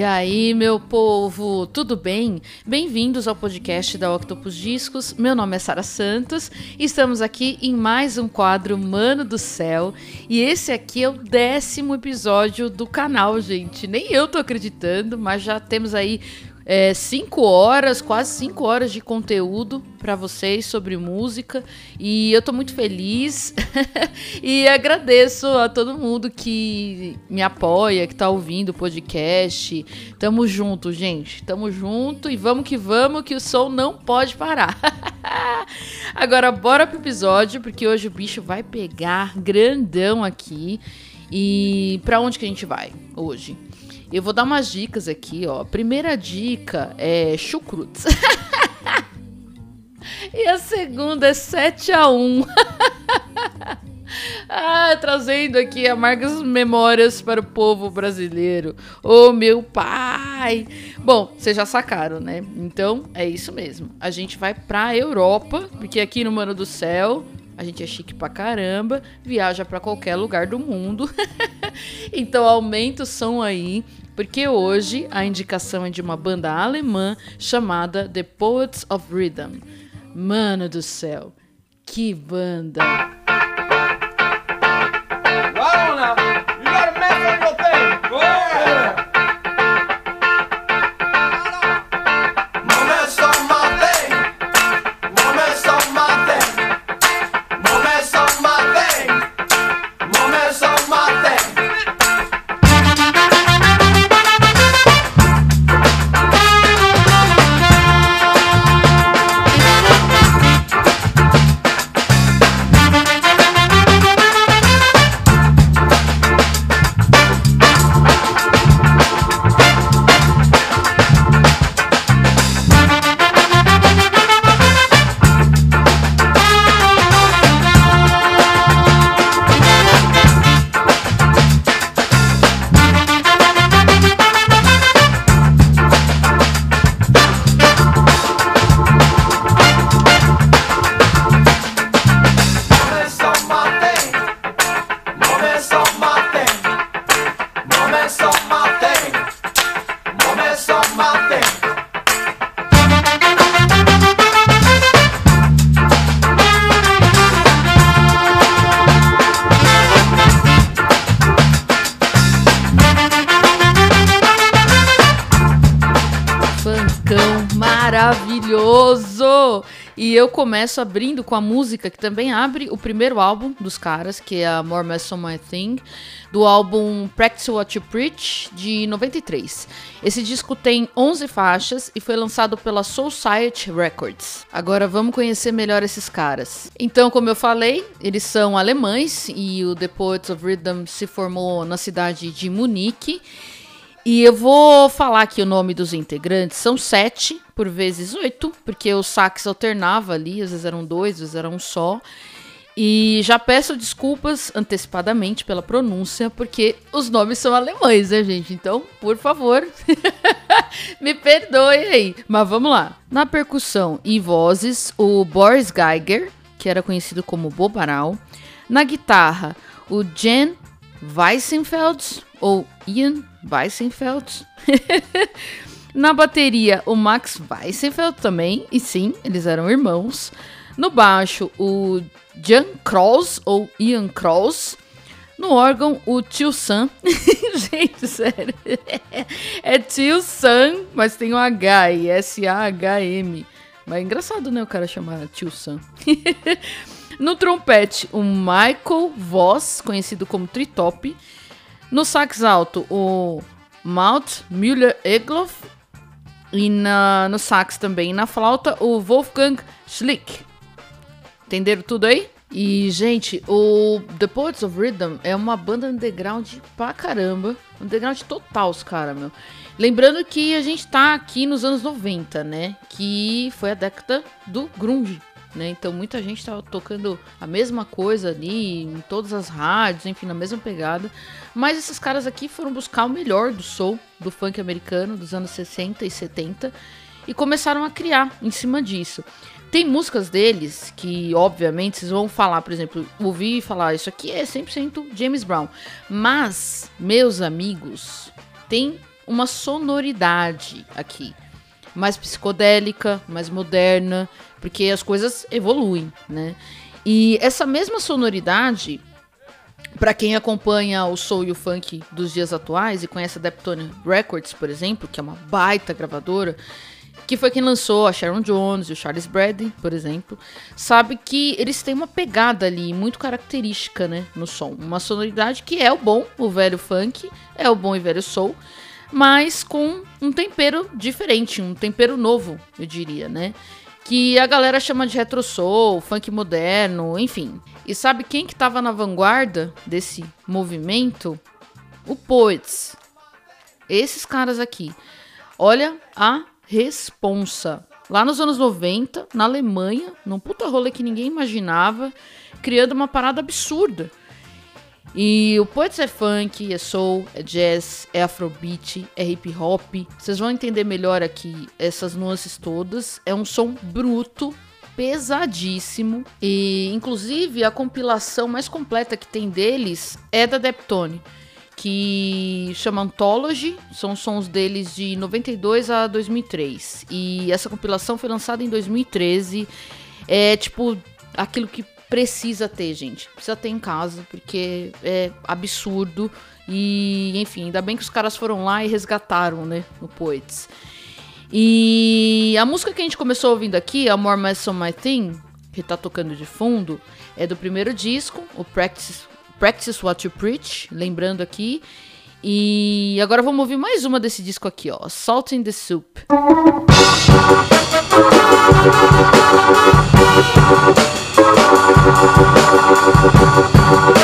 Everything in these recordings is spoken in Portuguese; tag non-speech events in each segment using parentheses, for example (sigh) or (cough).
E aí, meu povo, tudo bem? Bem-vindos ao podcast da Octopus Discos. Meu nome é Sara Santos estamos aqui em mais um quadro Mano do Céu. E esse aqui é o décimo episódio do canal, gente. Nem eu tô acreditando, mas já temos aí é, cinco horas, quase cinco horas de conteúdo para vocês sobre música e eu tô muito feliz (laughs) e agradeço a todo mundo que me apoia, que tá ouvindo o podcast. Tamo junto, gente. Tamo junto e vamos que vamos que o som não pode parar. (laughs) Agora bora pro episódio porque hoje o bicho vai pegar grandão aqui. E para onde que a gente vai hoje? Eu vou dar umas dicas aqui, ó. Primeira dica é chucrutes. (laughs) e a segunda é 7 a 1. (laughs) ah, trazendo aqui amargas memórias para o povo brasileiro. Oh, meu pai! Bom, vocês já sacaram, né? Então é isso mesmo. A gente vai pra Europa, porque aqui no Mano do Céu a gente é chique pra caramba, viaja para qualquer lugar do mundo. (laughs) então aumenta o som aí, porque hoje a indicação é de uma banda alemã chamada The Poets of Rhythm. Mano do céu, que banda! E eu começo abrindo com a música que também abre o primeiro álbum dos caras, que é a More Mess on My Thing, do álbum Practice What You Preach, de 93. Esse disco tem 11 faixas e foi lançado pela Soul Society Records. Agora vamos conhecer melhor esses caras. Então, como eu falei, eles são alemães e o The Poets of Rhythm se formou na cidade de Munique. E eu vou falar aqui o nome dos integrantes. São sete, por vezes oito, porque o sax alternava ali, às vezes eram dois, às vezes era um só. E já peço desculpas antecipadamente pela pronúncia, porque os nomes são alemães, né, gente? Então, por favor, (laughs) me perdoe aí. Mas vamos lá. Na percussão e vozes, o Boris Geiger, que era conhecido como Bobaral. Na guitarra, o Jen Weissenfeld, ou Ian Weissenfeld. (laughs) Na bateria, o Max Weissenfeld também, e sim, eles eram irmãos. No baixo, o Jan Kroos, ou Ian Kroos. No órgão, o Tio Sam. (laughs) Gente, sério. É Tio Sam, mas tem um H e S-A-H-M. Mas é engraçado, né, o cara chamar Tio Sam. (laughs) no trompete, o Michael Voss, conhecido como Tritop. No sax alto, o Maut Müller-Egloff. E na, no sax também. Na flauta, o Wolfgang Schlick. Entenderam tudo aí? E, gente, o The Poets of Rhythm é uma banda underground pra caramba. Underground total, os caras, meu. Lembrando que a gente tá aqui nos anos 90, né? Que foi a década do grunge né? Então muita gente estava tocando a mesma coisa ali em todas as rádios, enfim, na mesma pegada. Mas esses caras aqui foram buscar o melhor do soul, do funk americano dos anos 60 e 70 e começaram a criar em cima disso. Tem músicas deles que, obviamente, vocês vão falar, por exemplo, ouvir falar, isso aqui é 100% James Brown. Mas, meus amigos, tem uma sonoridade aqui. Mais psicodélica, mais moderna, porque as coisas evoluem, né? E essa mesma sonoridade, para quem acompanha o soul e o funk dos dias atuais e conhece a Deptone Records, por exemplo, que é uma baita gravadora, que foi quem lançou a Sharon Jones e o Charles Bradley, por exemplo, sabe que eles têm uma pegada ali muito característica, né, no som, uma sonoridade que é o bom, o velho funk, é o bom e velho soul, mas com um tempero diferente, um tempero novo, eu diria, né? Que a galera chama de retro soul, funk moderno, enfim. E sabe quem que tava na vanguarda desse movimento? O Poets. Esses caras aqui. Olha a responsa. Lá nos anos 90, na Alemanha, num puta rolê que ninguém imaginava, criando uma parada absurda. E o Poets é funk, é soul, é jazz, é afrobeat, é hip hop. Vocês vão entender melhor aqui essas nuances todas. É um som bruto, pesadíssimo. E inclusive a compilação mais completa que tem deles é da Deptone que chama Anthology, são sons deles de 92 a 2003. E essa compilação foi lançada em 2013. É tipo aquilo que precisa ter, gente. Precisa ter em casa, porque é absurdo. E, enfim, ainda bem que os caras foram lá e resgataram, né, no Poets. E a música que a gente começou ouvindo aqui, a More Mess on My Thing, que tá tocando de fundo, é do primeiro disco, o Practice Practice What You Preach, lembrando aqui. E agora vamos ouvir mais uma desse disco aqui, ó, Salt in the Soup. Thank.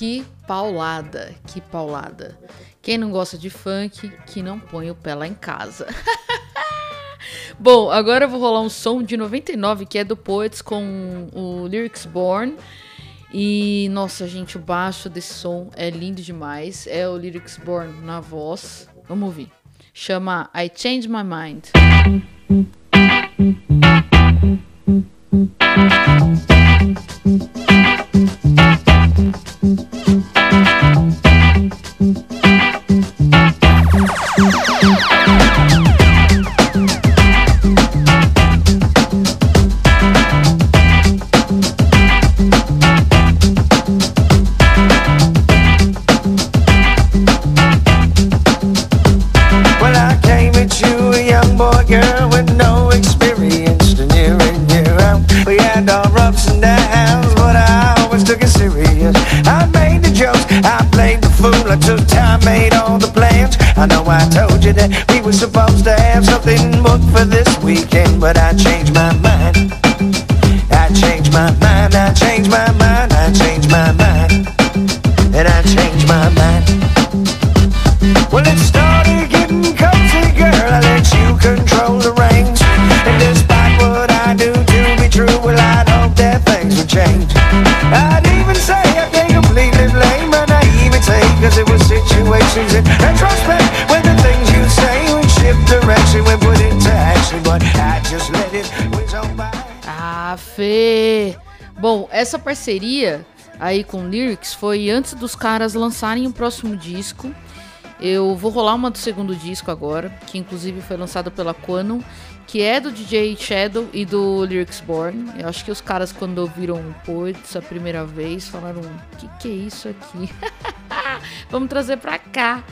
Que paulada. Quem não gosta de funk, que não põe o pé lá em casa. (laughs) Bom, agora eu vou rolar um som de 99 que é do Poets com o Lyrics Born. E nossa, gente, o baixo desse som é lindo demais. É o Lyrics Born na voz. Vamos ouvir. Chama I Change My Mind. I made all the plans. I know I told you that we were supposed to have something booked for this weekend, but I changed my mind. I changed my mind, I changed my mind, I changed my mind. And I changed my mind. Well, it's started. Essa parceria aí com lyrics foi antes dos caras lançarem o próximo disco. Eu vou rolar uma do segundo disco agora, que inclusive foi lançado pela Quanon, que é do DJ Shadow e do Lyrics Born. Eu acho que os caras, quando ouviram o Poets a primeira vez, falaram: O que, que é isso aqui? (laughs) Vamos trazer pra cá.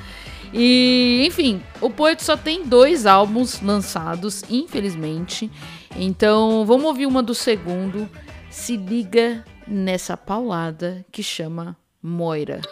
E, enfim, o Poet só tem dois álbuns lançados, infelizmente. Então, vamos ouvir uma do segundo. Se liga nessa paulada que chama Moira.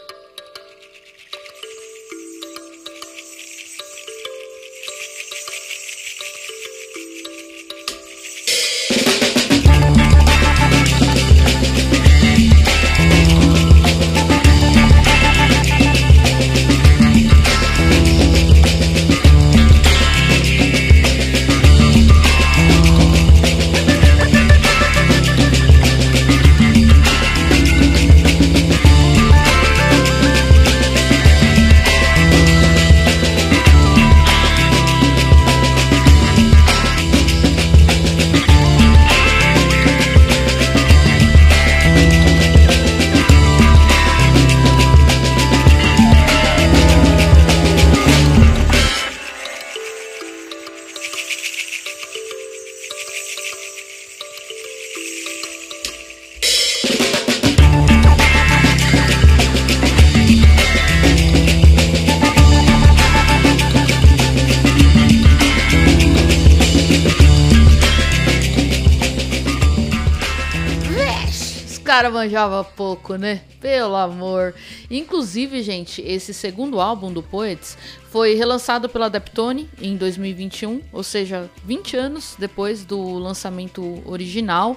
Cara manjava pouco, né? Pelo amor. Inclusive, gente, esse segundo álbum do Poets foi relançado pela Deptone em 2021, ou seja, 20 anos depois do lançamento original.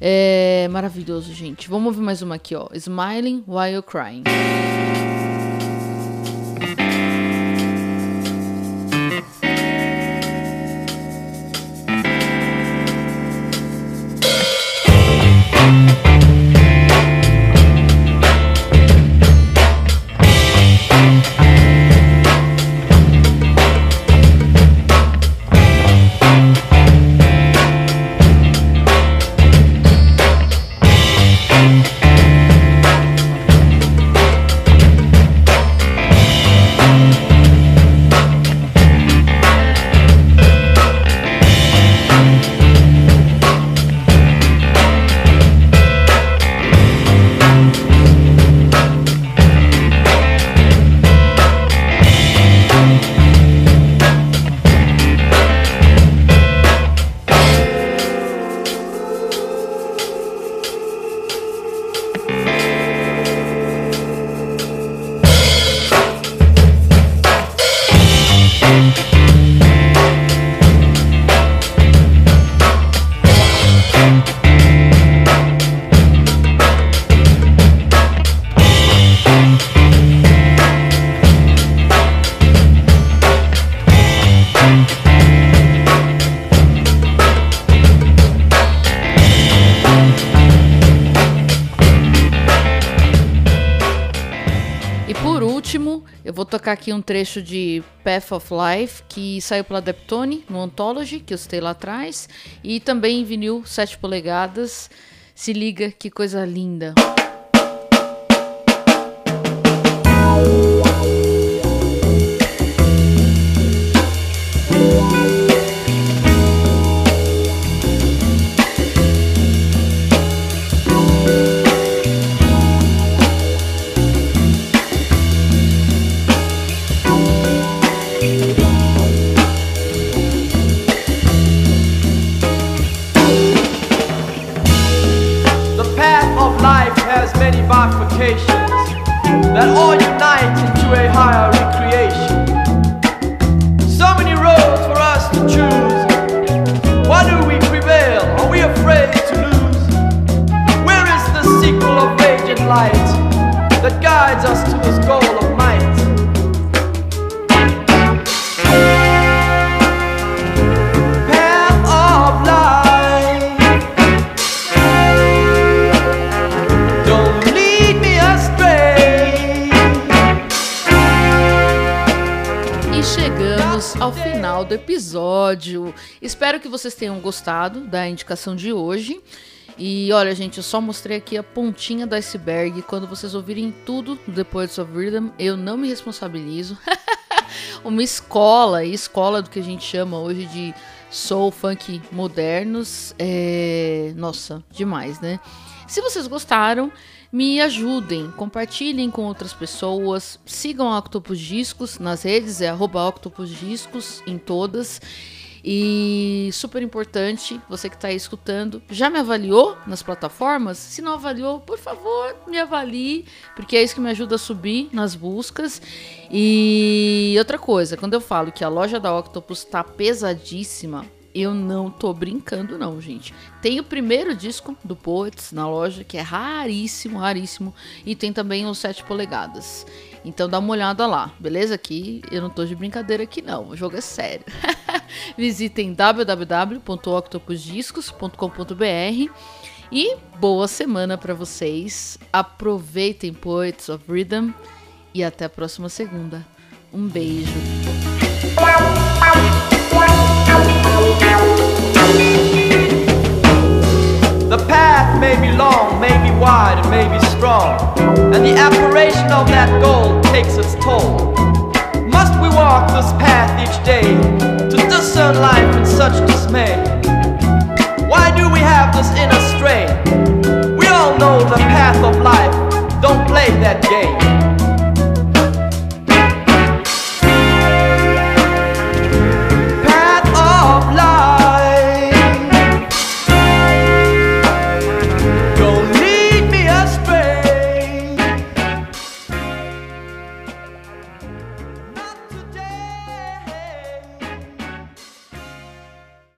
É maravilhoso, gente. Vamos ouvir mais uma aqui, ó. Smiling While Crying. Aqui um trecho de Path of Life, que saiu pela Deptone, no Anthology, que eu citei lá atrás, e também em vinil 7 polegadas. Se liga, que coisa linda. and all unite into a higher recreation. So many roads for us to choose. Why do we prevail? Are we afraid to lose? Where is the sequel of rage and light that guides us to do episódio. Espero que vocês tenham gostado da indicação de hoje. E olha, gente, eu só mostrei aqui a pontinha do iceberg. Quando vocês ouvirem tudo do Poets of Rhythm, eu não me responsabilizo. (laughs) Uma escola, escola do que a gente chama hoje de soul, funk modernos. É... Nossa, demais, né? Se vocês gostaram, me ajudem, compartilhem com outras pessoas, sigam a Octopus Discos nas redes, é arroba Octopus Discos em todas. E super importante, você que está aí escutando, já me avaliou nas plataformas? Se não avaliou, por favor, me avalie, porque é isso que me ajuda a subir nas buscas. E outra coisa, quando eu falo que a loja da Octopus está pesadíssima, eu não tô brincando, não, gente. Tem o primeiro disco do Poets na loja, que é raríssimo, raríssimo. E tem também os 7 polegadas. Então dá uma olhada lá, beleza? Aqui eu não tô de brincadeira aqui, não. O jogo é sério. (laughs) Visitem www.octopusdiscos.com.br e boa semana para vocês. Aproveitem Poets of Rhythm e até a próxima segunda. Um beijo. The path may be long, may be wide, and may be strong, and the aspiration of that goal takes its toll. Must we walk this path each day to discern life in such dismay? Why do we have this inner strain? We all know the path of life, don't play that game.